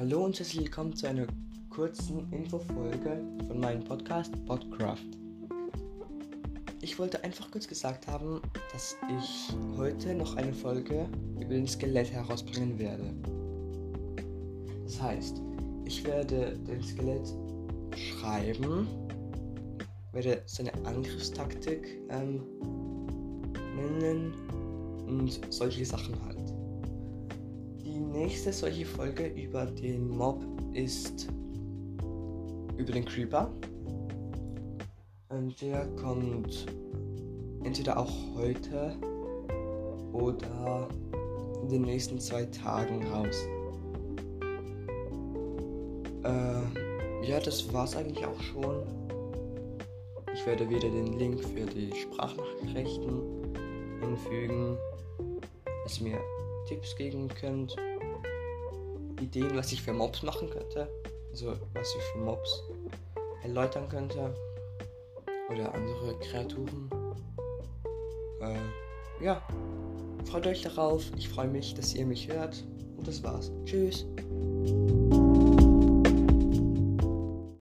und herzlich willkommen zu einer kurzen Infofolge von meinem Podcast Podcraft. Ich wollte einfach kurz gesagt haben, dass ich heute noch eine Folge über den Skelett herausbringen werde. Das heißt, ich werde den Skelett schreiben, werde seine Angriffstaktik ähm, nennen und solche Sachen halt. Nächste solche Folge über den Mob ist über den Creeper. Und der kommt entweder auch heute oder in den nächsten zwei Tagen raus. Äh, ja, das war's eigentlich auch schon. Ich werde wieder den Link für die Sprachnachrichten hinfügen, dass ihr mir Tipps geben könnt, Ideen, was ich für Mobs machen könnte, also was ich für Mobs erläutern könnte oder andere Kreaturen. Äh, ja, freut euch darauf. Ich freue mich, dass ihr mich hört. Und das war's. Tschüss.